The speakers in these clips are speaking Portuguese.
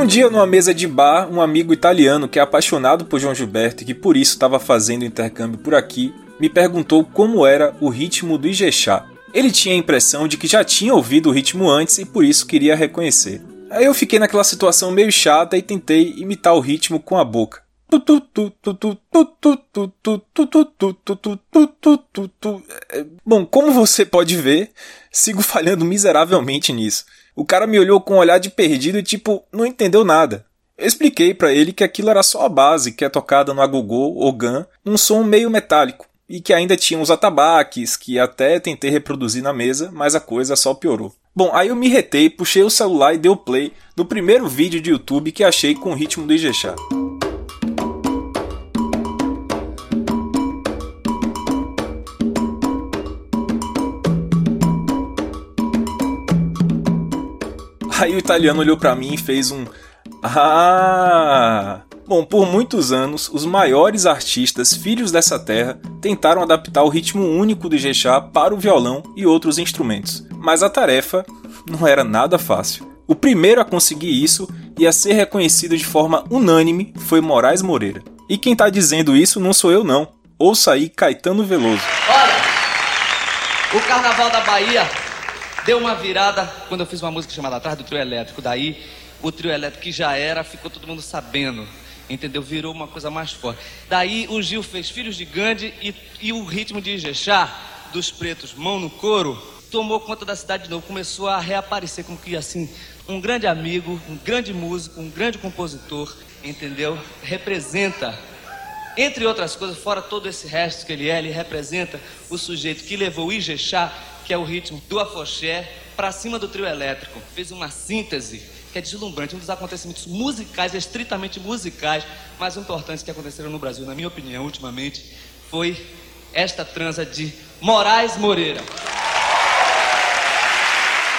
Um dia, numa mesa de bar, um amigo italiano que é apaixonado por João Gilberto e que por isso estava fazendo intercâmbio por aqui, me perguntou como era o ritmo do Ijexá. Ele tinha a impressão de que já tinha ouvido o ritmo antes e por isso queria reconhecer. Aí eu fiquei naquela situação meio chata e tentei imitar o ritmo com a boca. Bom, como você pode ver, sigo falhando miseravelmente nisso. O cara me olhou com um olhar de perdido e tipo, não entendeu nada. Eu expliquei para ele que aquilo era só a base que é tocada no agogô ou gan, num som meio metálico, e que ainda tinha os atabaques que até tentei reproduzir na mesa, mas a coisa só piorou. Bom, aí eu me retei, puxei o celular e dei o play no primeiro vídeo de YouTube que achei com o ritmo do Ijexá. Aí o italiano olhou para mim e fez um Ah! Bom, por muitos anos, os maiores artistas filhos dessa terra tentaram adaptar o ritmo único do Ijexá para o violão e outros instrumentos, mas a tarefa não era nada fácil. O primeiro a conseguir isso e a ser reconhecido de forma unânime foi Moraes Moreira. E quem está dizendo isso não sou eu não. Ouça aí Caetano Veloso. Olha, o Carnaval da Bahia Deu uma virada quando eu fiz uma música chamada Atrás do Trio Elétrico. Daí, o trio elétrico que já era, ficou todo mundo sabendo. Entendeu? Virou uma coisa mais forte. Daí, o Gil fez Filhos de Gandhi e, e o ritmo de Ijexá, dos pretos, mão no couro, tomou conta da cidade de novo. Começou a reaparecer como que, assim, um grande amigo, um grande músico, um grande compositor. Entendeu? Representa entre outras coisas, fora todo esse resto que ele é, ele representa o sujeito que levou o Ijexá que é o ritmo do afoxé, para cima do trio elétrico. Fez uma síntese que é deslumbrante, um dos acontecimentos musicais, estritamente musicais, mais importantes que aconteceram no Brasil, na minha opinião, ultimamente, foi esta transa de Moraes Moreira.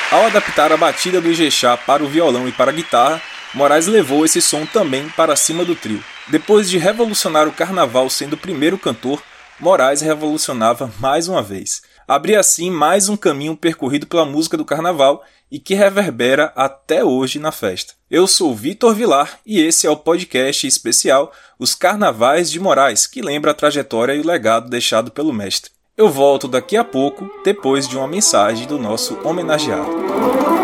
Ao adaptar a batida do Ijexá para o violão e para a guitarra, Moraes levou esse som também para cima do trio. Depois de revolucionar o carnaval sendo o primeiro cantor, Moraes revolucionava mais uma vez abria assim mais um caminho percorrido pela música do carnaval e que reverbera até hoje na festa. Eu sou Vitor Vilar e esse é o podcast especial Os Carnavais de Moraes, que lembra a trajetória e o legado deixado pelo mestre. Eu volto daqui a pouco, depois de uma mensagem do nosso homenageado.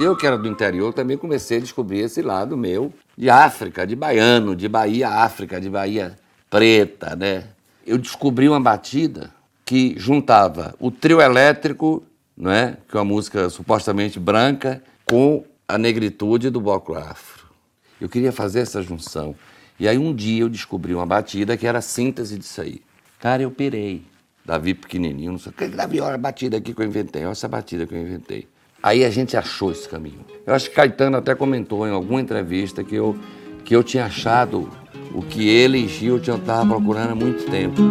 Eu, que era do interior, também comecei a descobrir esse lado meu de África, de baiano, de Bahia África, de Bahia preta, né? Eu descobri uma batida que juntava o trio elétrico, não é? Que é uma música supostamente branca, com a negritude do bloco afro. Eu queria fazer essa junção. E aí um dia eu descobri uma batida que era a síntese disso aí. Cara, eu pirei. Davi pequenininho, não sei o que. Davi, olha a batida aqui que eu inventei, olha essa batida que eu inventei. Aí a gente achou esse caminho. Eu acho que Caetano até comentou em alguma entrevista que eu, que eu tinha achado o que ele e Gil tinham estava procurando há muito tempo.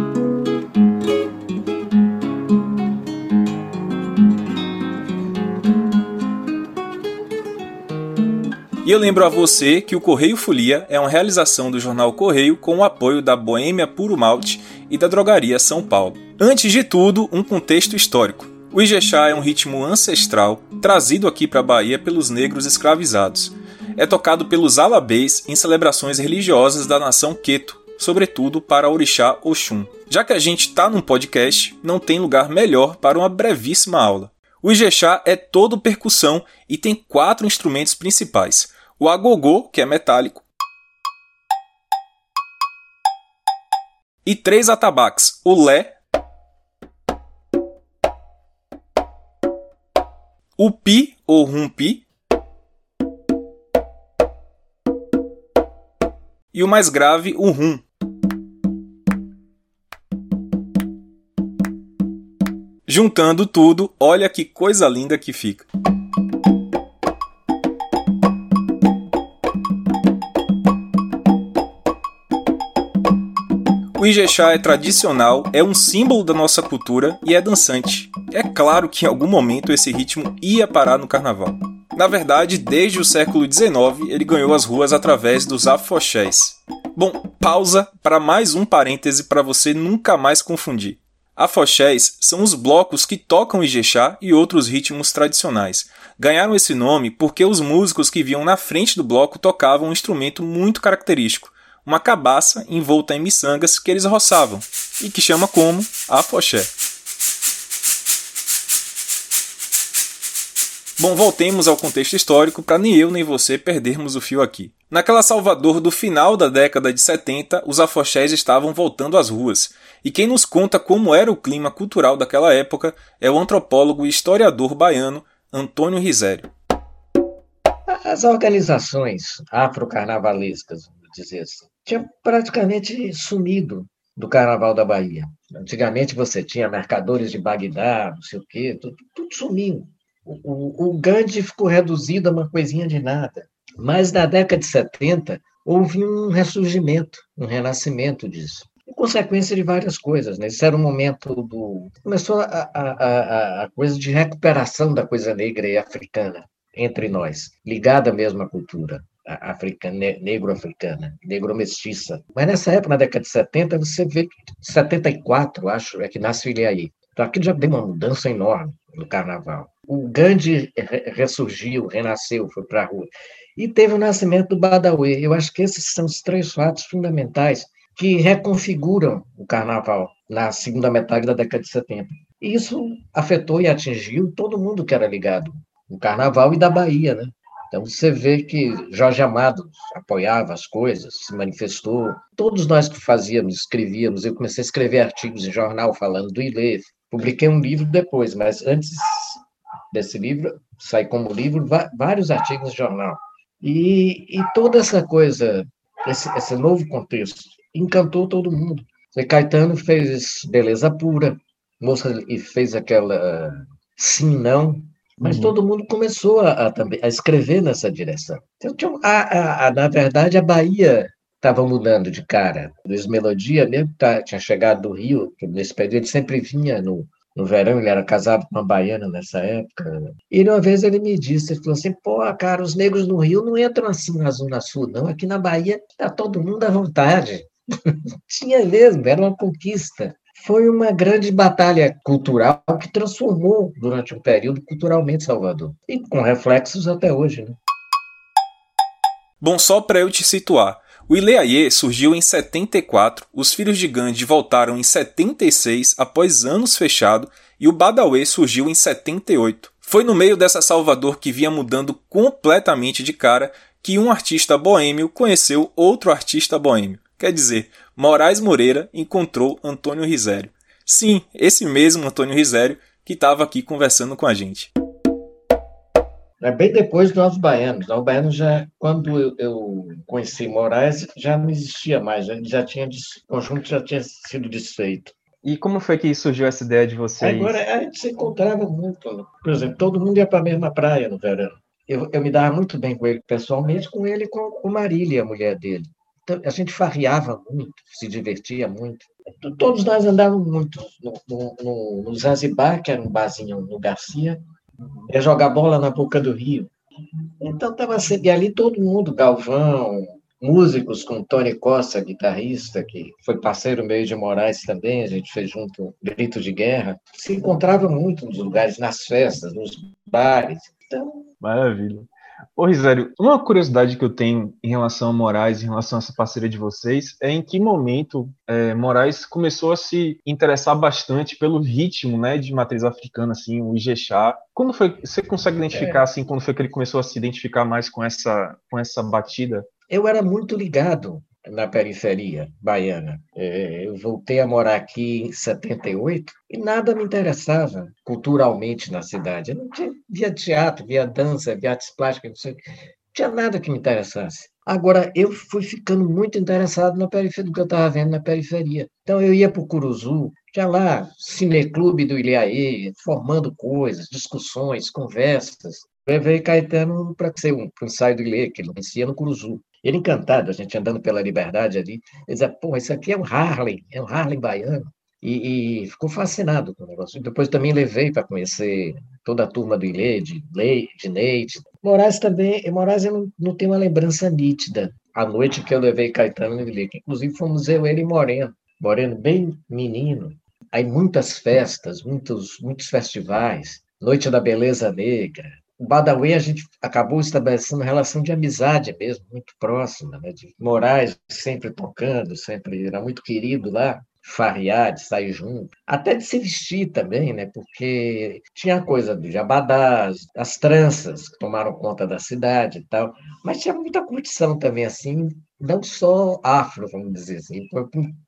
E eu lembro a você que o Correio Folia é uma realização do jornal Correio com o apoio da Boêmia Puro Malte e da Drogaria São Paulo. Antes de tudo, um contexto histórico. O Ijexá é um ritmo ancestral trazido aqui para a Bahia pelos negros escravizados é tocado pelos alabês em celebrações religiosas da nação Queto, sobretudo para Orixá Oxum. Já que a gente está num podcast, não tem lugar melhor para uma brevíssima aula. O Ijexá é todo percussão e tem quatro instrumentos principais: o agogô, que é metálico, e três atabaques: o lé, o pi ou rumpi, e o mais grave, o rum. Juntando tudo, olha que coisa linda que fica. O Ijexá é tradicional, é um símbolo da nossa cultura e é dançante. É claro que em algum momento esse ritmo ia parar no carnaval. Na verdade, desde o século XIX, ele ganhou as ruas através dos afoxés. Bom, pausa para mais um parêntese para você nunca mais confundir. Afoxés são os blocos que tocam Ijexá e outros ritmos tradicionais. Ganharam esse nome porque os músicos que viam na frente do bloco tocavam um instrumento muito característico, uma cabaça envolta em miçangas que eles roçavam, e que chama como afoxé. Bom, voltemos ao contexto histórico para nem eu nem você perdermos o fio aqui. Naquela Salvador do final da década de 70, os afoxés estavam voltando às ruas, e quem nos conta como era o clima cultural daquela época é o antropólogo e historiador baiano Antônio Risério. As organizações afrocarnavalescas, vamos dizer assim, tinham praticamente sumido do Carnaval da Bahia. Antigamente você tinha mercadores de Bagdá, não sei o quê, tudo, tudo sumiu. O, o, Gandhi ficou reduzido a uma coisinha de nada. Mas na década de 70 houve um ressurgimento, um renascimento disso consequência de várias coisas. Né? Esse era o momento do. Começou a, a, a, coisa de recuperação da coisa negra e africana entre nós, ligada mesmo à cultura africana, negro-africana, negro-mestiça. Mas nessa época, na década de 70, você vê que 74, acho, é que nasce o Ilhaí. Então aquilo já deu uma mudança enorme no carnaval. O Gandhi ressurgiu, renasceu, foi para a rua. E teve o nascimento do Badawi. Eu acho que esses são os três fatos fundamentais que reconfiguram o carnaval na segunda metade da década de 70. E isso afetou e atingiu todo mundo que era ligado no carnaval e da Bahia, né? Então você vê que Jorge Amado apoiava as coisas, se manifestou. Todos nós que fazíamos, escrevíamos, eu comecei a escrever artigos em jornal falando do Ilê, publiquei um livro depois, mas antes desse livro, sair como livro, vários artigos em jornal. E, e toda essa coisa, esse, esse novo contexto, encantou todo mundo. E Caetano fez Beleza Pura, moça e fez aquela Sim Não, mas uhum. todo mundo começou a, a, a, escrever nessa direção. Então, a, na verdade, a Bahia estava mudando de cara. Luiz Melodia mesmo tá, tinha chegado do Rio, nesse período ele sempre vinha no, no verão, ele era casado com uma baiana nessa época. E uma vez ele me disse, ele falou assim, pô, cara, os negros no Rio não entram assim na Zona Sul, não. Aqui na Bahia está todo mundo à vontade. Tinha mesmo, era uma conquista. Foi uma grande batalha cultural que transformou, durante um período, culturalmente Salvador. E com reflexos até hoje. Né? Bom, só para eu te situar. O Ileaie surgiu em 74, os Filhos de Gandhi voltaram em 76 após anos fechado e o Badawi surgiu em 78. Foi no meio dessa Salvador que vinha mudando completamente de cara que um artista boêmio conheceu outro artista boêmio. Quer dizer, Moraes Moreira encontrou Antônio Risério. Sim, esse mesmo Antônio Risério que estava aqui conversando com a gente. É bem depois do Novos Baianos. Novos Baianos já, quando eu, eu, conheci Moraes, já não existia mais, já, já tinha o conjunto já tinha sido desfeito. E como foi que surgiu essa ideia de vocês? Agora a gente se encontrava muito. Por exemplo, todo mundo ia para a mesma praia no verão. Eu, eu me dava muito bem com ele pessoalmente, com ele e com, com Marília, a mulher dele. Então, a gente farriava muito, se divertia muito. Todos nós andávamos muito no, no, no, no Zanzibar, que era um barzinho no Garcia, ia jogar bola na boca do rio. Então estava sempre ali todo mundo, Galvão, músicos com Tony Costa, guitarrista, que foi parceiro meio de Moraes também, a gente fez junto Grito de Guerra. Se encontrava muito nos lugares, nas festas, nos bares. Então, Maravilha. Ô, Risério, uma curiosidade que eu tenho em relação a Moraes, em relação a essa parceria de vocês, é em que momento é, Moraes começou a se interessar bastante pelo ritmo, né, de matriz africana, assim, o Ijexá. Quando foi, você consegue identificar, é. assim, quando foi que ele começou a se identificar mais com essa, com essa batida? Eu era muito ligado na periferia baiana. É, eu voltei a morar aqui em 78 e nada me interessava culturalmente na cidade. Eu não tinha, via teatro, via dança, via artes plásticas, não, sei, não tinha nada que me interessasse. Agora, eu fui ficando muito interessado na periferia, do que eu estava vendo na periferia. Então, eu ia para o Curuzu, tinha lá cineclube do Ilhaê, formando coisas, discussões, conversas. Levei Caetano para ser um, ensaio do Ilê, que ele conhecia no Curuzu. Ele encantado, a gente andando pela liberdade ali, ele dizia, pô, isso aqui é um Harley, é um Harley baiano. E, e ficou fascinado com o negócio. Depois também levei para conhecer toda a turma do Ilê, de, Lei, de Neide. Moraes também, Moraes eu não, não tenho uma lembrança nítida. A noite que eu levei Caetano no Ilê, que inclusive fomos eu, ele e Moreno. Moreno bem menino. aí muitas festas, muitos, muitos festivais, Noite da Beleza Negra. O Badawi, a gente acabou estabelecendo uma relação de amizade mesmo, muito próxima, né? de Moraes sempre tocando, sempre era muito querido lá farrear, de sair junto, até de se vestir também, né? Porque tinha a coisa dos jabadás, as tranças que tomaram conta da cidade e tal, mas tinha muita curtição também, assim, não só afro, vamos dizer assim.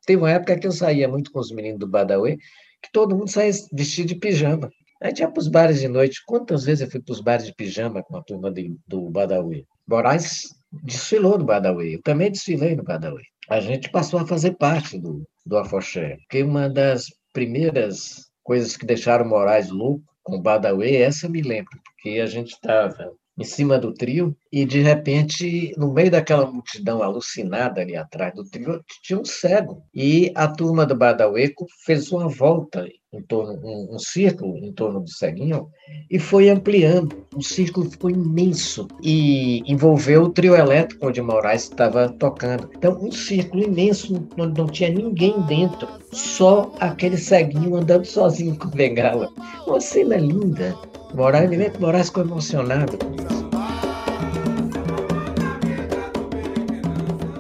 Teve uma época que eu saía muito com os meninos do Badawi, que todo mundo saía vestido de pijama. Aí tinha para os bares de noite. Quantas vezes eu fui para os bares de pijama com a turma de, do Badawi? Moraes desfilou no Badawi, eu também desfilei no Badawi. A gente passou a fazer parte do, do afoxé. Porque uma das primeiras coisas que deixaram Moraes louco com o Badawi, essa eu me lembro, porque a gente estava em cima do trio, e de repente, no meio daquela multidão alucinada ali atrás do trio, tinha um cego. E a turma do Badaueco fez uma volta em torno, um, um, círculo em torno do ceguinho, e foi ampliando. O círculo ficou imenso e envolveu o trio elétrico onde Moraes estava tocando. Então, um círculo imenso, onde não tinha ninguém dentro, só aquele ceguinho andando sozinho com bengala. Uma cena linda. Moraes, Moraes ficou emocionado.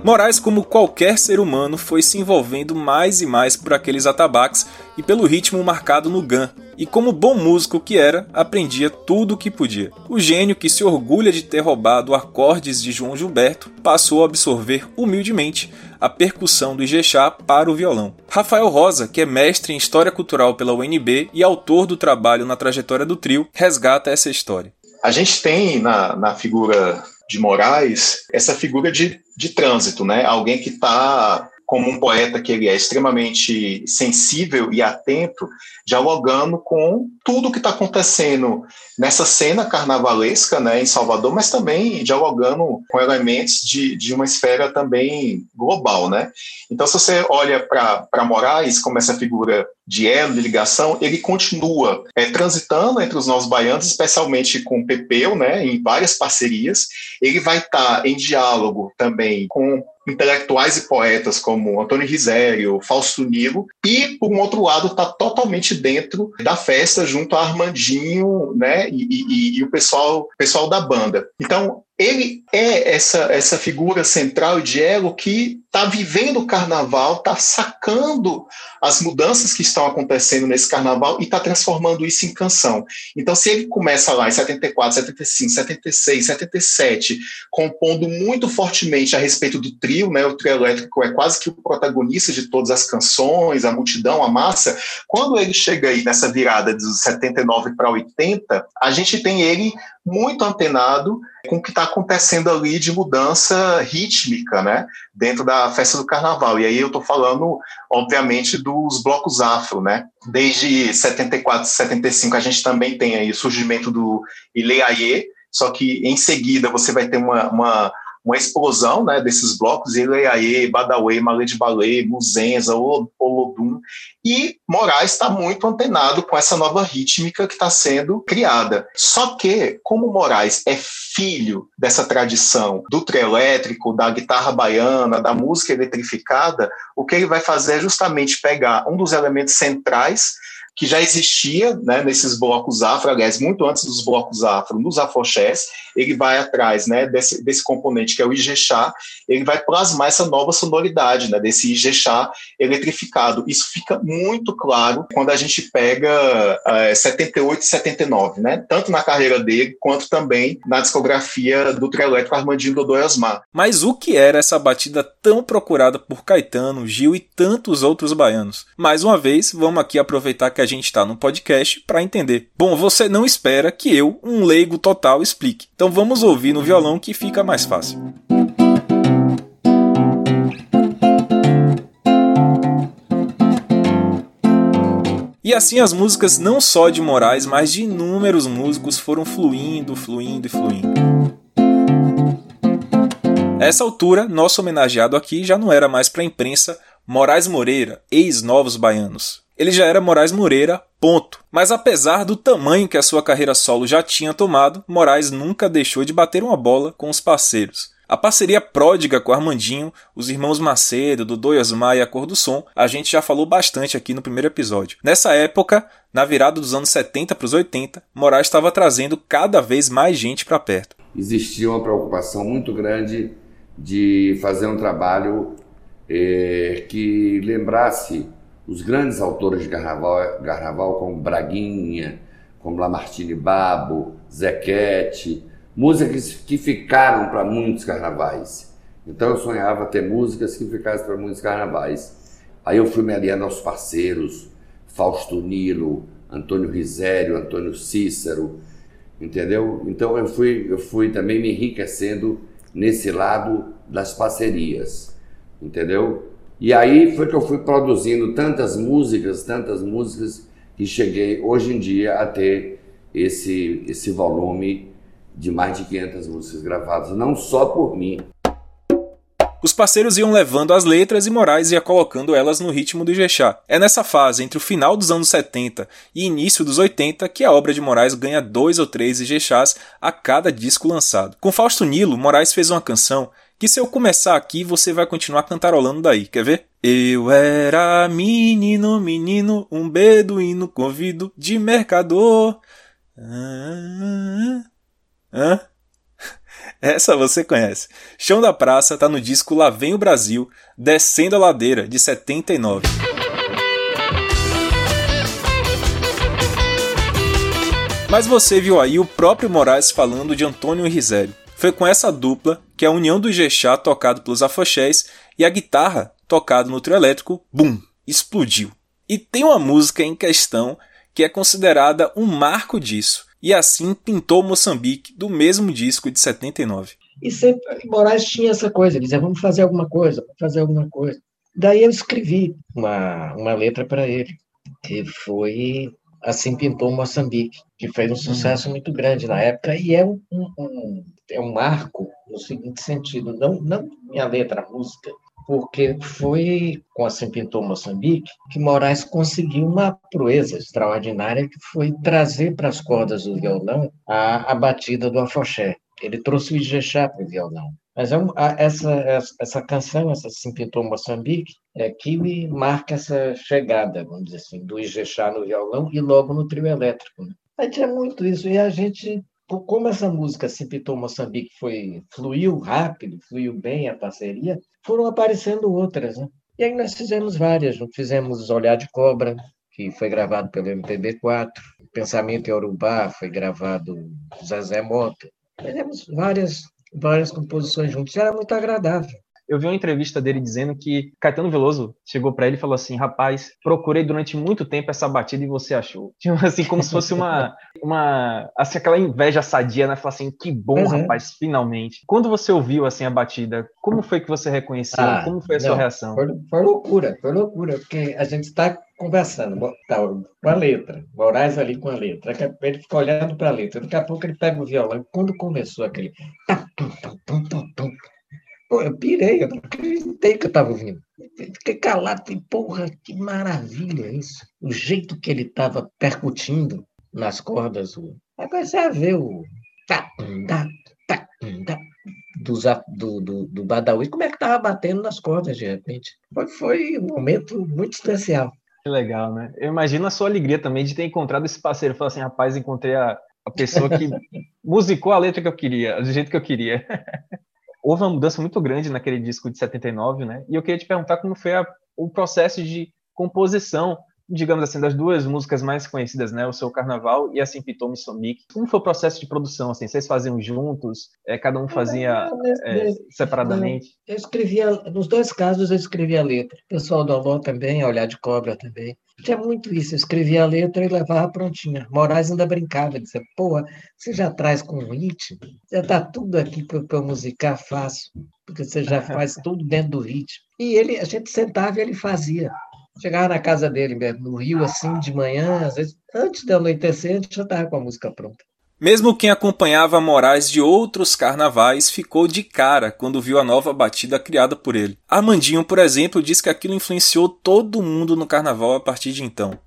Moraes, como qualquer ser humano, foi se envolvendo mais e mais por aqueles atabaques e pelo ritmo marcado no gan, e como bom músico que era, aprendia tudo o que podia. O gênio que se orgulha de ter roubado acordes de João Gilberto passou a absorver humildemente a percussão do Ijexá para o violão. Rafael Rosa, que é mestre em História Cultural pela UNB e autor do trabalho na trajetória do trio, resgata essa história. A gente tem na, na figura de Moraes essa figura de, de trânsito, né? Alguém que está como um poeta que ele é extremamente sensível e atento, dialogando com tudo que está acontecendo nessa cena carnavalesca né, em Salvador, mas também dialogando com elementos de, de uma esfera também global. Né? Então, se você olha para Moraes como essa figura de elo, de ligação, ele continua é, transitando entre os novos baianos, especialmente com o Pepeu, né, em várias parcerias. Ele vai estar tá em diálogo também com intelectuais e poetas como Antônio Risério, Fausto Nilo, e, por um outro lado, está totalmente dentro da festa junto a Armandinho né, e, e, e o pessoal, pessoal da banda. Então, ele é essa, essa figura central de ego que está vivendo o carnaval, está sacando as mudanças que estão acontecendo nesse carnaval e está transformando isso em canção. Então, se ele começa lá em 74, 75, 76, 77, compondo muito fortemente a respeito do trio, né, o trio elétrico é quase que o protagonista de todas as canções, a multidão, a massa, quando ele chega aí nessa virada de 79 para 80, a gente tem ele muito antenado com o que está acontecendo ali de mudança rítmica, né, dentro da festa do carnaval. E aí eu estou falando, obviamente, dos blocos afro, né. Desde 74, 75 a gente também tem aí o surgimento do Ileaie, só que em seguida você vai ter uma, uma uma explosão né, desses blocos, Ileaê, Badawi, Malê de Balê, Muzenza, Olodum, e Moraes está muito antenado com essa nova rítmica que está sendo criada. Só que, como Moraes é filho dessa tradição do trio elétrico, da guitarra baiana, da música eletrificada, o que ele vai fazer é justamente pegar um dos elementos centrais que já existia né, nesses blocos afro, aliás, muito antes dos blocos afro, nos afoxés, ele vai atrás né, desse, desse componente que é o Ijexá, ele vai plasmar essa nova sonoridade, né, desse Ijexá eletrificado. Isso fica muito claro quando a gente pega é, 78 e 79, né, tanto na carreira dele, quanto também na discografia do trio elétrico Armandinho Dodô Osmar. Mas o que era essa batida tão procurada por Caetano, Gil e tantos outros baianos? Mais uma vez, vamos aqui aproveitar que a gente está no podcast para entender. Bom, você não espera que eu, um leigo total, explique. Então vamos ouvir no violão que fica mais fácil. E assim as músicas não só de Moraes, mas de inúmeros músicos foram fluindo, fluindo e fluindo. A essa altura, nosso homenageado aqui já não era mais para a imprensa Moraes Moreira, ex-Novos Baianos ele já era Moraes Moreira, ponto. Mas apesar do tamanho que a sua carreira solo já tinha tomado, Moraes nunca deixou de bater uma bola com os parceiros. A parceria pródiga com Armandinho, os irmãos Macedo, Dodô e Osmar e a Cor do Som, a gente já falou bastante aqui no primeiro episódio. Nessa época, na virada dos anos 70 para os 80, Moraes estava trazendo cada vez mais gente para perto. Existia uma preocupação muito grande de fazer um trabalho é, que lembrasse os grandes autores de Garraval, Garraval como Braguinha, como Lamartine Babo, Zequete, músicas que ficaram para muitos carnavais. Então eu sonhava ter músicas que ficassem para muitos carnavais. Aí eu fui me aliando aos parceiros, Fausto Nilo, Antônio Risério, Antônio Cícero, entendeu? Então eu fui, eu fui também me enriquecendo nesse lado das parcerias, entendeu? E aí foi que eu fui produzindo tantas músicas, tantas músicas, que cheguei hoje em dia a ter esse, esse volume de mais de 500 músicas gravadas, não só por mim. Os parceiros iam levando as letras e Moraes ia colocando elas no ritmo do Ijexá. É nessa fase, entre o final dos anos 70 e início dos 80, que a obra de Moraes ganha dois ou três Ijexás a cada disco lançado. Com Fausto Nilo, Moraes fez uma canção que se eu começar aqui você vai continuar cantarolando daí, quer ver? Eu era menino, menino, um beduíno convido de mercador. Ah, ah. Essa você conhece. Chão da Praça tá no disco Lá Vem o Brasil, Descendo a Ladeira, de 79. Mas você viu aí o próprio Moraes falando de Antônio Risério. Foi com essa dupla que a união do Ijexá, tocado pelos afoxés, e a guitarra, tocado no trio elétrico, bum, explodiu. E tem uma música em questão que é considerada um marco disso, e assim pintou Moçambique do mesmo disco de 79. E sempre Moraes tinha essa coisa, ele dizia, vamos fazer alguma coisa, vamos fazer alguma coisa. Daí eu escrevi uma, uma letra para ele, que foi Assim Pintou Moçambique, que fez um sucesso uhum. muito grande na época e é um, um, é um marco no seguinte sentido, não, não minha letra, a música, porque foi com Assim Pintou Moçambique que Moraes conseguiu uma proeza extraordinária que foi trazer para as cordas do violão a, a batida do afoxé. Ele trouxe o Ijexá para o violão. Mas é essa, essa canção, essa Pintou Moçambique, é que me marca essa chegada, vamos dizer assim, do Ijexá no violão e logo no trio elétrico. Né? Mas tinha muito isso, e a gente como essa música Se Pintou Moçambique foi, fluiu rápido, fluiu bem a parceria, foram aparecendo outras. Né? E aí nós fizemos várias. Fizemos Olhar de Cobra, que foi gravado pelo MPB4. Pensamento em Urubá foi gravado Zezé Mota. Fizemos várias, várias composições juntos. Era muito agradável eu vi uma entrevista dele dizendo que Caetano Veloso chegou para ele e falou assim: rapaz, procurei durante muito tempo essa batida e você achou. Tipo assim, como se fosse uma, uma assim, aquela inveja sadia, né? Falar assim: que bom, uhum. rapaz, finalmente. Quando você ouviu assim a batida, como foi que você reconheceu? Ah, como foi a não, sua reação? Foi, foi, loucura, foi loucura, porque a gente está conversando, tá, com a letra, Moraes ali com a letra, ele fica olhando para a letra, daqui a pouco ele pega o violão, quando começou aquele. Pô, eu pirei, eu não acreditei que eu estava ouvindo. Fiquei calado, falei, porra, que maravilha isso. O jeito que ele estava percutindo nas cordas. Aí comecei a ver o do, do, do Badawi, como é que estava batendo nas cordas de repente. Foi, foi um momento muito especial. Que legal, né? Eu imagino a sua alegria também de ter encontrado esse parceiro. Falar assim, rapaz, encontrei a, a pessoa que musicou a letra que eu queria, do jeito que eu queria. houve uma mudança muito grande naquele disco de 79, né? E eu queria te perguntar como foi a, o processo de composição, digamos assim, das duas músicas mais conhecidas, né? O Seu Carnaval e Assim Pitou Moçambique. Como foi o processo de produção, assim? Vocês faziam juntos? É, cada um fazia é, separadamente? Eu escrevia, nos dois casos eu escrevia a letra. O pessoal do Alô também, Olhar de Cobra também. Tinha muito isso, eu escrevia a letra e levava prontinha. Moraes ainda brincava, dizia, pô, você já traz com o ritmo? Já está tudo aqui para eu musicar fácil, porque você já faz tudo dentro do ritmo. E ele, a gente sentava e ele fazia. Chegava na casa dele mesmo, no Rio, assim, de manhã, às vezes, antes de anoitecer, a gente já estava com a música pronta. Mesmo quem acompanhava Moraes de outros carnavais ficou de cara quando viu a nova batida criada por ele. Armandinho, por exemplo, diz que aquilo influenciou todo mundo no carnaval a partir de então.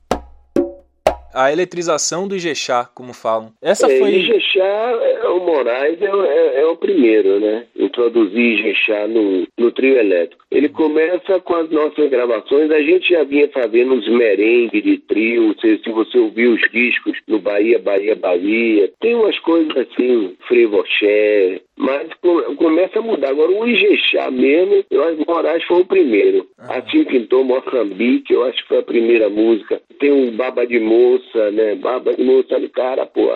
A eletrização do Ijexá, como falam. Essa é, foi. Ijexá, é, o Moraes é, é, é, o primeiro, né? Introduzir Ijexá no, no trio elétrico. Ele começa com as nossas gravações, a gente já vinha fazendo uns merengue de trio, se, se você ouvir os discos no Bahia, Bahia, Bahia, tem umas coisas assim, Frevoché, mas começa a mudar. Agora, o Ijexá mesmo, eu acho que Moraes foi o primeiro. Assim pintou Moçambique, eu acho que foi a primeira música. Tem o Baba de Moça, né? Baba de Moça do cara, pô,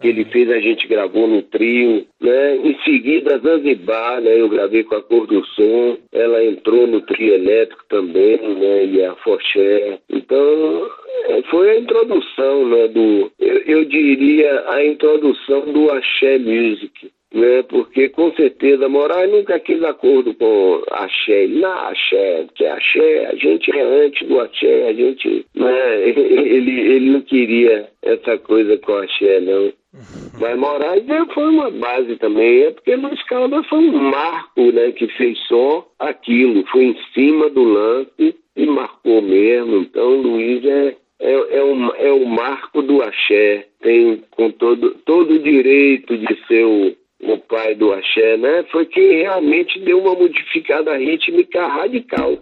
que ele fez, a gente gravou no trio, né? Em seguida, Zanzibar, né? Eu gravei com a Cor do Som, ela entrou no trio elétrico também, né? E a Foché. Então, foi a introdução, né? Do, eu, eu diria a introdução do Axé Music né? Porque com certeza Moraes nunca quis acordo com Axé. Não, Axé, que é Axé, a gente é antes do Axé, a gente, né? Ele, ele não queria essa coisa com Axé, não. Mas Moraes foi uma base também, é porque Luiz Caldas foi um marco, né? Que fez só aquilo, foi em cima do lance e marcou mesmo. Então Luiz é, é, é, o, é o marco do axé, tem com todo, todo o direito de ser o, o pai do axé, né? Foi quem realmente deu uma modificada rítmica radical.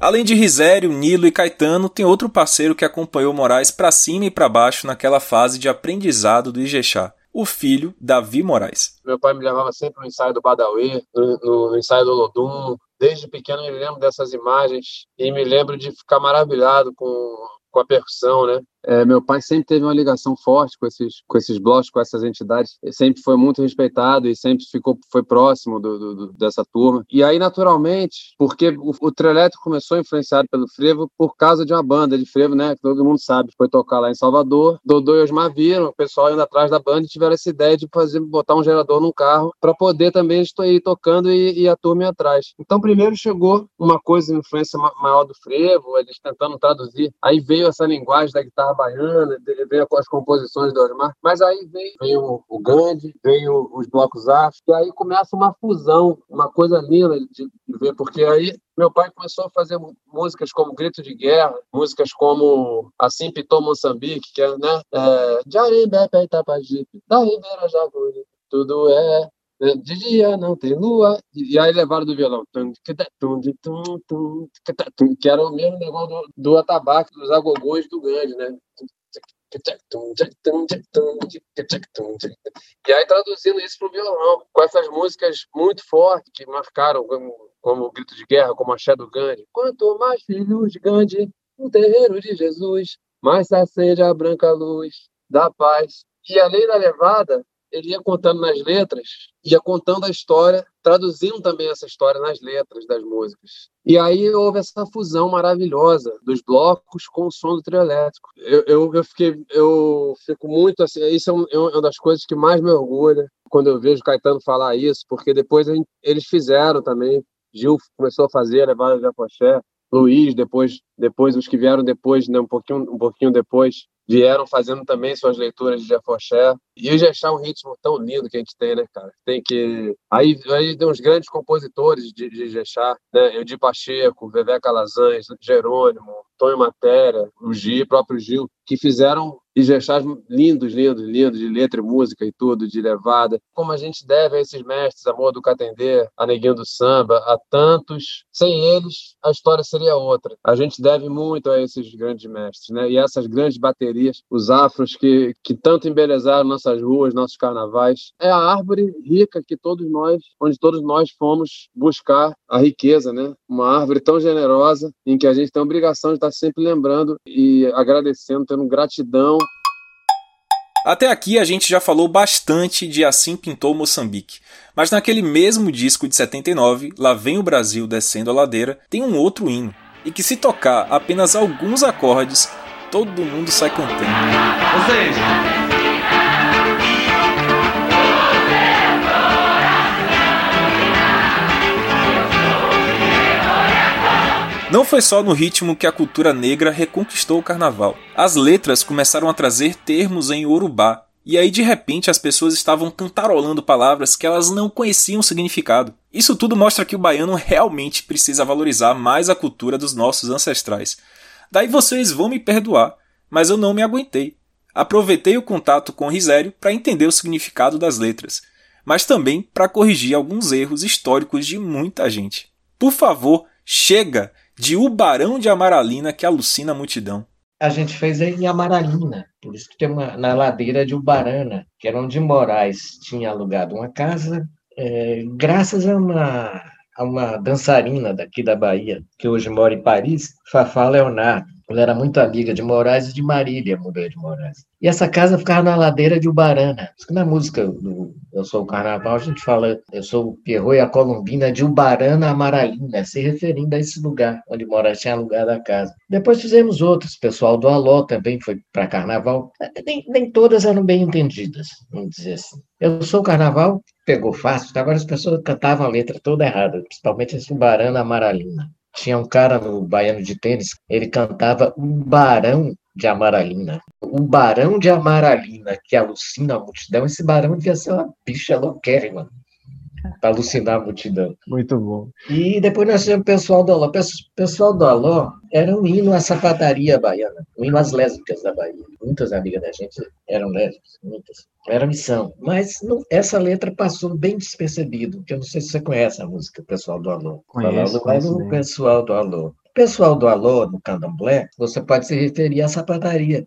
Além de Risério, Nilo e Caetano, tem outro parceiro que acompanhou Moraes para cima e para baixo naquela fase de aprendizado do Ijexá, o filho Davi Moraes. Meu pai me levava sempre no ensaio do Badawi, no, no, no ensaio do Lodum. Desde pequeno eu me lembro dessas imagens e me lembro de ficar maravilhado com, com a percussão, né? É, meu pai sempre teve uma ligação forte com esses, com esses blocos, com essas entidades. Ele sempre foi muito respeitado e sempre ficou, foi próximo do, do, do, dessa turma. E aí, naturalmente, porque o, o trio começou influenciado pelo frevo por causa de uma banda de frevo, né? Que todo mundo sabe. Foi tocar lá em Salvador. Dodô e Osmar viram, o pessoal indo atrás da banda e tiveram essa ideia de fazer, botar um gerador num carro para poder também ir tocando e, e a turma ir atrás. Então, primeiro chegou uma coisa, influência maior do frevo, eles tentando traduzir. Aí veio essa linguagem da guitarra baiana, veio as composições do Osmar, mas aí veio, veio o Gandhi, veio os blocos afro, e aí começa uma fusão, uma coisa linda de, ver, porque aí meu pai começou a fazer músicas como Grito de Guerra, músicas como Assim Pitou Moçambique, que é, né? É, tudo é de dia não tem lua. E aí levaram do violão. Que era o mesmo negócio do, do atabaque, dos agogões do Gandhi, né? E aí traduzindo isso para o violão, com essas músicas muito fortes que marcaram, como, como o Grito de Guerra, como a Axé do Gandhi. Quanto mais filhos de Gandhi no terreiro de Jesus, mais acende a branca luz da paz. E além da levada, ele ia contando nas letras, ia contando a história, traduzindo também essa história nas letras das músicas. E aí houve essa fusão maravilhosa dos blocos com o som do trio elétrico. Eu, eu, eu, fiquei, eu fico muito assim, isso é, é uma das coisas que mais me orgulha quando eu vejo Caetano falar isso, porque depois eles fizeram também, Gil começou a fazer, levaram de Apoché, Luiz, depois, depois os que vieram depois, né, um pouquinho, um pouquinho depois, vieram fazendo também suas leituras de Jefoché. E o Jexá é um ritmo tão lindo que a gente tem, né, cara? Tem que... Aí, aí tem uns grandes compositores de, de Jexá, né? Eudi Pacheco, Vevé Calazans, Jerônimo, Tonho Matéria, o Gil, próprio Gil, que fizeram Ijexás lindos, lindos, lindos, de letra e música e tudo, de levada. Como a gente deve a esses mestres, Amor do Catendê, a Neguinho do Samba, a tantos. Sem eles, a história seria outra. A gente deve muito a esses grandes mestres, né? E essas grandes baterias, os afros que, que tanto embelezaram nossas ruas, nossos carnavais. É a árvore rica que todos nós, onde todos nós fomos buscar a riqueza, né? Uma árvore tão generosa em que a gente tem a obrigação de estar sempre lembrando e agradecendo, tendo gratidão até aqui a gente já falou bastante de Assim Pintou Moçambique, mas naquele mesmo disco de 79, Lá Vem o Brasil Descendo a Ladeira, tem um outro hino, e que se tocar apenas alguns acordes, todo mundo sai cantando. Ou seja, Não foi só no ritmo que a cultura negra reconquistou o carnaval. As letras começaram a trazer termos em urubá, e aí de repente as pessoas estavam cantarolando palavras que elas não conheciam o significado. Isso tudo mostra que o baiano realmente precisa valorizar mais a cultura dos nossos ancestrais. Daí vocês vão me perdoar, mas eu não me aguentei. Aproveitei o contato com Risério para entender o significado das letras, mas também para corrigir alguns erros históricos de muita gente. Por favor, chega de o Barão de Amaralina que alucina a multidão. A gente fez em Amaralina, por isso que tem uma na ladeira de Ubarana, que era onde Moraes tinha alugado uma casa, é, graças a uma, a uma dançarina daqui da Bahia, que hoje mora em Paris, Fafá Leonardo. Ela era muito amiga de Moraes e de Marília, mulher de Moraes. E essa casa ficava na ladeira de Ubarana. Na música do Eu Sou o Carnaval, a gente fala Eu sou o Pierrot e a Columbina de Ubarana Amaralina, se referindo a esse lugar onde Moraes tinha alugado a casa. Depois fizemos outros. Pessoal do Aló também foi para Carnaval. Nem, nem todas eram bem entendidas, vamos dizer assim. Eu Sou o Carnaval pegou fácil, agora as pessoas cantavam a letra toda errada, principalmente esse Ubarana Amaralina. Tinha um cara no Baiano de Tênis, ele cantava o Barão de Amaralina. O Barão de Amaralina, que alucina a multidão, esse barão devia ser uma bicha louquérrima para alucinar a multidão. Muito bom. E depois nós tivemos o pessoal do Alô. O pessoal do Alô era um hino à sapataria baiana, um hino às lésbicas da Bahia. Muitas amigas da gente eram lésbicas, muitas. Era missão. Mas não, essa letra passou bem despercebido, porque eu não sei se você conhece a música, pessoal do Alô. Conheço, Falando o pessoal do Alô. Pessoal do Alô, no candomblé, você pode se referir à sapataria.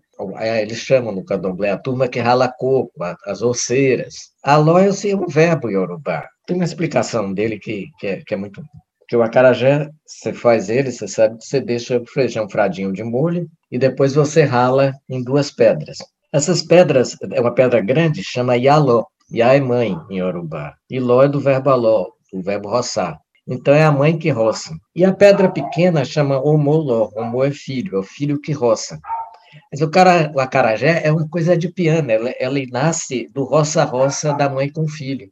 Eles chamam no candomblé a turma que rala coco, as oceiras. Alô é um verbo iorubá. Tem uma explicação dele que, que, é, que é muito porque o acarajé, você faz ele, você sabe que você deixa o feijão fradinho de molho e depois você rala em duas pedras. Essas pedras, é uma pedra grande, chama Yaló. Yá é mãe em Yorubá. E Ló é do verbo aló, do verbo roçar. Então é a mãe que roça. E a pedra pequena chama Omoló. Omo é filho, é o filho que roça. Mas o, cara, o acarajé é uma coisa de piano, ela, ela nasce do roça-roça da mãe com o filho.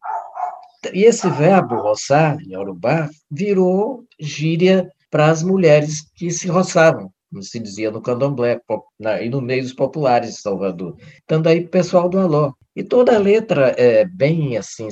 E esse verbo roçar, em Urubá, virou gíria para as mulheres que se roçavam, como se dizia no candomblé, e no meio dos populares de Salvador. Então, daí o pessoal do Aló. E toda a letra é bem assim,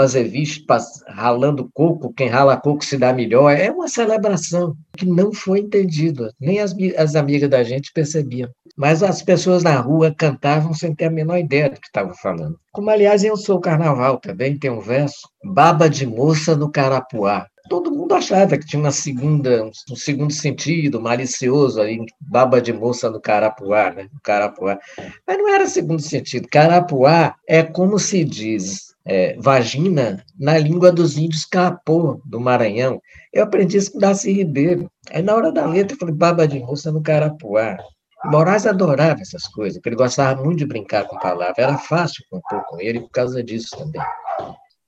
Azeviche ralando coco, quem rala coco se dá melhor. É uma celebração que não foi entendida, nem as, as amigas da gente percebiam. Mas as pessoas na rua cantavam sem ter a menor ideia do que estavam falando. Como, aliás, eu sou o carnaval também, tem um verso, baba de moça no carapuá. Todo mundo achava que tinha uma segunda, um segundo sentido malicioso aí, baba de moça no carapuá, né? No carapuá. Mas não era segundo sentido. Carapuá é como se diz é, vagina na língua dos índios capô do Maranhão. Eu aprendi isso com Darcy Ribeiro. Aí na hora da letra eu falei, baba de moça no carapuá. Moraes adorava essas coisas, porque ele gostava muito de brincar com palavras. Era fácil compor com ele por causa disso também.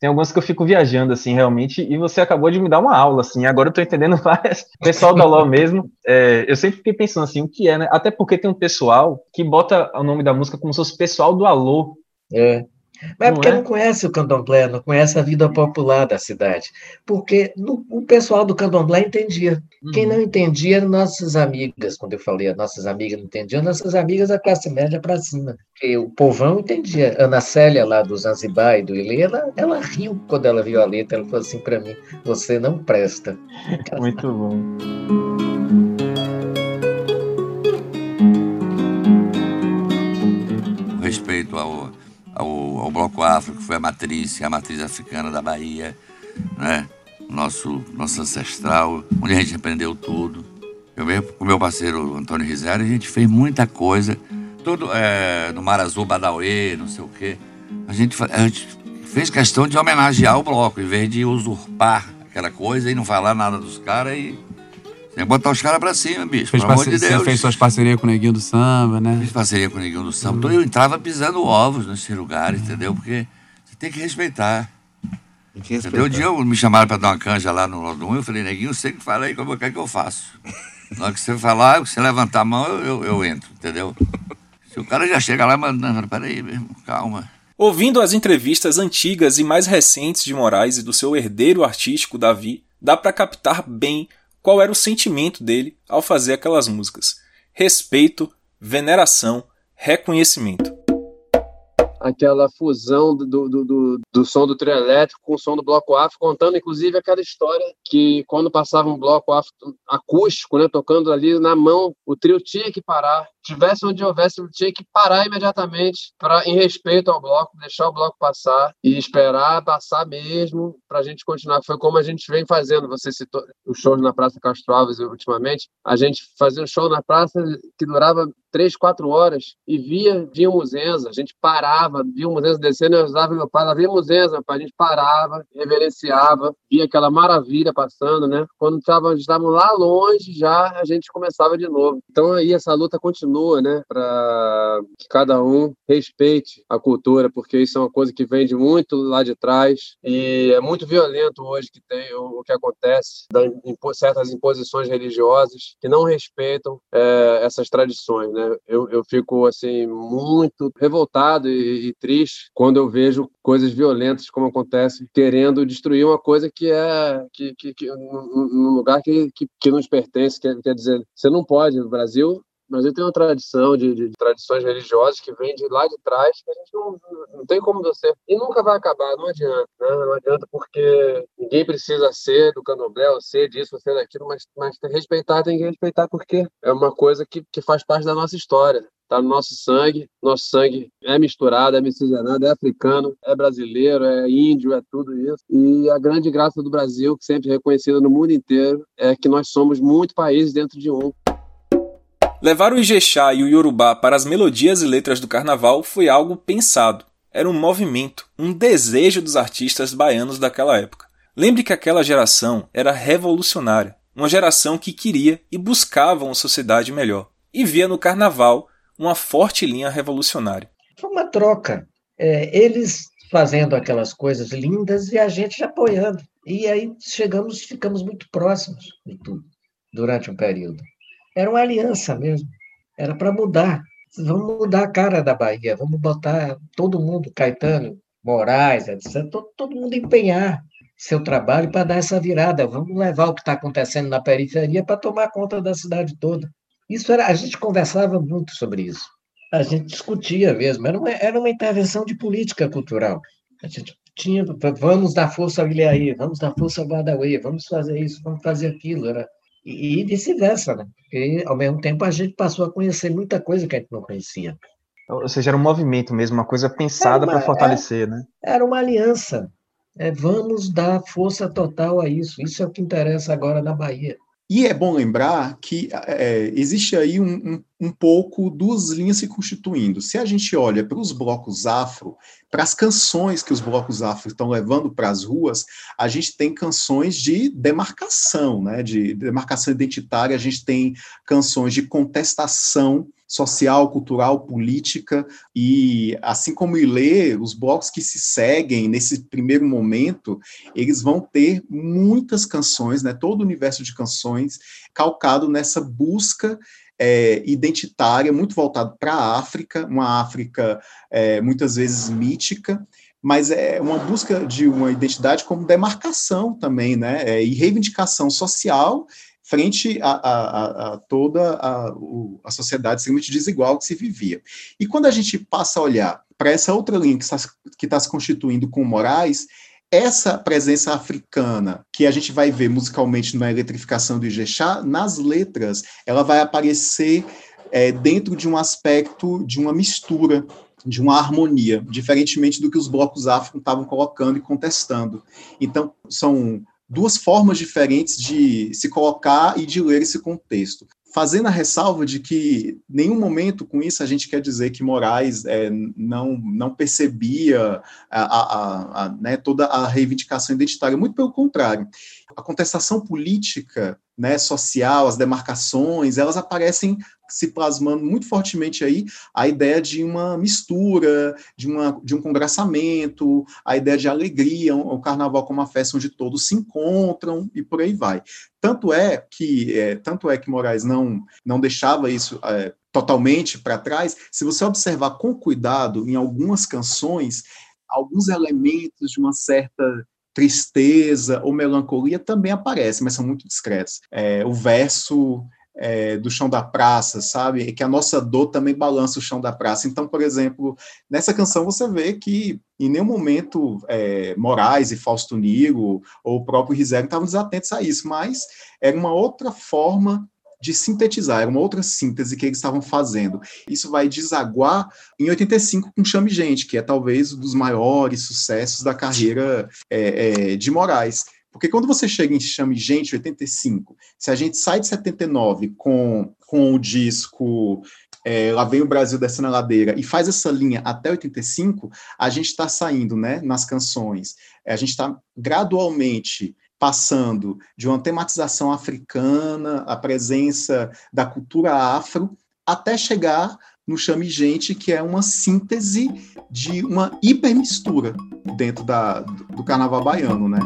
Tem algumas que eu fico viajando, assim, realmente, e você acabou de me dar uma aula, assim, agora eu tô entendendo várias. O pessoal da LOL mesmo, é, eu sempre fiquei pensando assim, o que é, né? Até porque tem um pessoal que bota o nome da música como se fosse pessoal do Alô. É. Mas é porque é? não conhece o candomblé, não conhece a vida popular da cidade. Porque no, o pessoal do candomblé entendia. Uhum. Quem não entendia eram nossas amigas. Quando eu falei nossas amigas não entendiam, nossas amigas da classe média para cima. E o povão entendia. Ana Célia, lá do Zanzibar e do Ilê, ela, ela riu quando ela viu a letra. Ela falou assim para mim: Você não presta. Muito bom. Respeito ao ao, ao Bloco Afro, que foi a matriz, a matriz africana da Bahia, né? nosso, nosso ancestral, onde a gente aprendeu tudo. Eu mesmo com meu parceiro Antônio Rizera, a gente fez muita coisa, tudo é, no Mar Azul, Badauê, não sei o quê. A gente, a gente fez questão de homenagear o bloco, em vez de usurpar aquela coisa e não falar nada dos caras e tem que botar os caras pra cima, bicho. Fez pelo amor de Deus. Você fez suas parcerias com o Neguinho do Samba, né? Fiz parceria com o Neguinho do Samba. Então eu entrava pisando ovos nesse lugar, entendeu? Porque você tem que respeitar. Tem que respeitar. Entendeu? Um dia eu me chamaram pra dar uma canja lá no Lodum, eu falei, Neguinho, você que fala aí como é que eu faço. Na hora que você falar, você levantar a mão, eu, eu, eu entro, entendeu? Se o cara já chega lá mandando, peraí, mesmo, calma. Ouvindo as entrevistas antigas e mais recentes de Moraes e do seu herdeiro artístico, Davi, dá para captar bem qual era o sentimento dele ao fazer aquelas músicas: respeito, veneração, reconhecimento. aquela fusão do, do, do, do som do trio elétrico com o som do bloco afro, contando inclusive aquela história que quando passava um bloco afro acústico, né, tocando ali na mão, o trio tinha que parar tivesse onde houvesse, ele tinha que parar imediatamente para, em respeito ao bloco, deixar o bloco passar e esperar passar mesmo para a gente continuar. Foi como a gente vem fazendo. Você citou os shows na Praça Castro Alves ultimamente. A gente fazia um show na praça que durava três, quatro horas e via, via Muzenza. A gente parava, via Muzenza descendo, eu usava meu pai, lá via Muzenza, a gente parava, reverenciava, via aquela maravilha passando, né? Quando estavam lá longe, já a gente começava de novo. Então aí essa luta continua né, para que cada um respeite a cultura, porque isso é uma coisa que vem de muito lá de trás e é muito violento hoje que tem o, que acontece, da, certas imposições religiosas que não respeitam é, essas tradições, né? Eu, eu fico assim muito revoltado e, e triste quando eu vejo coisas violentas como acontece, querendo destruir uma coisa que é que, que, que num lugar que, que, que nos pertence, quer, quer dizer, você não pode, no Brasil mas ele tem uma tradição de, de, de, tradições religiosas que vem de lá de trás que a gente não, não tem como você e nunca vai acabar não adianta né? não adianta porque ninguém precisa ser do candomblé ou ser disso ou ser daquilo mas mas respeitar tem que respeitar porque é uma coisa que, que faz parte da nossa história está no nosso sangue. Nosso sangue é misturado, é miscigenado, é africano, é brasileiro, é índio, é tudo isso. E a grande graça do Brasil, que sempre é reconhecida no mundo inteiro, é que nós somos muitos países dentro de um. Levar o Ijexá e o Yorubá para as melodias e letras do carnaval foi algo pensado. Era um movimento, um desejo dos artistas baianos daquela época. Lembre que aquela geração era revolucionária, uma geração que queria e buscava uma sociedade melhor, e via no carnaval uma forte linha revolucionária. Foi uma troca. É, eles fazendo aquelas coisas lindas e a gente apoiando. E aí chegamos, ficamos muito próximos de tudo durante um período. Era uma aliança mesmo. Era para mudar. Vamos mudar a cara da Bahia, vamos botar todo mundo, Caetano, Moraes, etc., todo, todo mundo empenhar seu trabalho para dar essa virada. Vamos levar o que está acontecendo na periferia para tomar conta da cidade toda. Isso era, a gente conversava muito sobre isso. A gente discutia mesmo. Era uma, era uma intervenção de política cultural. A gente tinha, vamos dar força a aí, vamos dar força a Badawi, vamos fazer isso, vamos fazer aquilo. Era, e vice-versa, né? Porque, ao mesmo tempo, a gente passou a conhecer muita coisa que a gente não conhecia. Ou seja, era um movimento mesmo, uma coisa pensada para fortalecer, era, né? Era uma aliança. É, vamos dar força total a isso. Isso é o que interessa agora na Bahia. E é bom lembrar que é, existe aí um, um, um, pouco duas linhas se constituindo. Se a gente olha para os blocos afro, para as canções que os blocos afro estão levando para as ruas, a gente tem canções de demarcação, né, de demarcação identitária, a gente tem canções de contestação social, cultural, política, e assim como Ilê, os blocos que se seguem nesse primeiro momento, eles vão ter muitas canções, né, todo o universo de canções calcado nessa busca é, identitária, muito voltado para a África, uma África é, muitas vezes mítica, mas é uma busca de uma identidade como demarcação também, né, é, e reivindicação social frente a, a, a toda a, a, sociedade extremamente desigual que se vivia. E quando a gente passa a olhar para essa outra linha que está, que se constituindo com Moraes, essa presença africana que a gente vai ver musicalmente na eletrificação do Ijexá, nas letras, ela vai aparecer é, dentro de um aspecto de uma mistura, de uma harmonia, diferentemente do que os blocos afro estavam colocando e contestando. Então, são duas formas diferentes de se colocar e de ler esse contexto. Fazendo a ressalva de que nenhum momento com isso a gente quer dizer que Moraes é, não, não percebia a, a, a, né, toda a reivindicação identitária, muito pelo contrário. A contestação política, né, social, as demarcações, elas aparecem se plasmando muito fortemente aí a ideia de uma mistura, de, uma, de um congraçamento, a ideia de alegria, o carnaval como uma festa onde todos se encontram e por aí vai. Tanto é que é, tanto é que Moraes não não deixava isso é, totalmente para trás. Se você observar com cuidado em algumas canções, alguns elementos de uma certa tristeza ou melancolia também aparecem, mas são muito discretos. É, o verso é, do chão da praça, sabe? E que a nossa dor também balança o chão da praça. Então, por exemplo, nessa canção você vê que em nenhum momento é, Moraes e Fausto Niro ou o próprio Rizek estavam desatentos a isso, mas era uma outra forma de sintetizar, era uma outra síntese que eles estavam fazendo. Isso vai desaguar em 85 com Chame Gente, que é talvez um dos maiores sucessos da carreira é, é, de Moraes. Porque quando você chega em Chame Gente, 85, se a gente sai de 79 com, com o disco é, Lá Vem o Brasil Descendo a Ladeira e faz essa linha até 85, a gente está saindo né, nas canções, a gente está gradualmente passando de uma tematização africana, a presença da cultura afro, até chegar no Chame Gente, que é uma síntese de uma hipermistura dentro da, do carnaval baiano, né?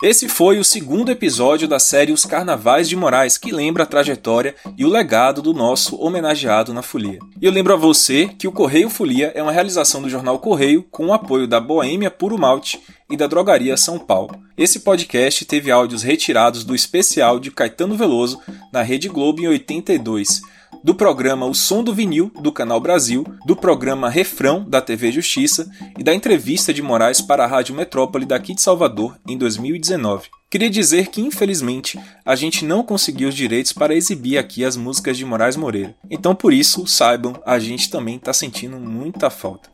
Esse foi o segundo episódio da série Os Carnavais de Moraes, que lembra a trajetória e o legado do nosso homenageado na Folia. E eu lembro a você que o Correio Folia é uma realização do jornal Correio com o apoio da Boêmia Puro Malte e da Drogaria São Paulo. Esse podcast teve áudios retirados do especial de Caetano Veloso na Rede Globo em 82 do programa O Som do Vinil, do Canal Brasil, do programa Refrão, da TV Justiça e da entrevista de Moraes para a Rádio Metrópole daqui de Salvador, em 2019. Queria dizer que, infelizmente, a gente não conseguiu os direitos para exibir aqui as músicas de Moraes Moreira. Então, por isso, saibam, a gente também está sentindo muita falta.